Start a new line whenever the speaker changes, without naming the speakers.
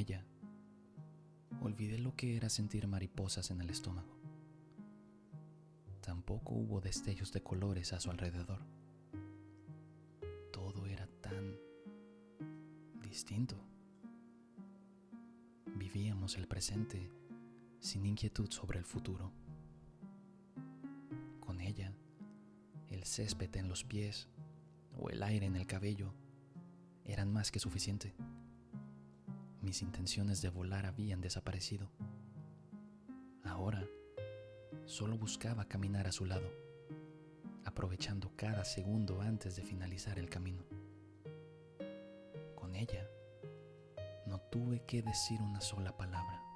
ella, olvidé lo que era sentir mariposas en el estómago. Tampoco hubo destellos de colores a su alrededor. Todo era tan distinto. Vivíamos el presente sin inquietud sobre el futuro. Con ella, el césped en los pies o el aire en el cabello eran más que suficiente. Mis intenciones de volar habían desaparecido. Ahora solo buscaba caminar a su lado, aprovechando cada segundo antes de finalizar el camino. Con ella no tuve que decir una sola palabra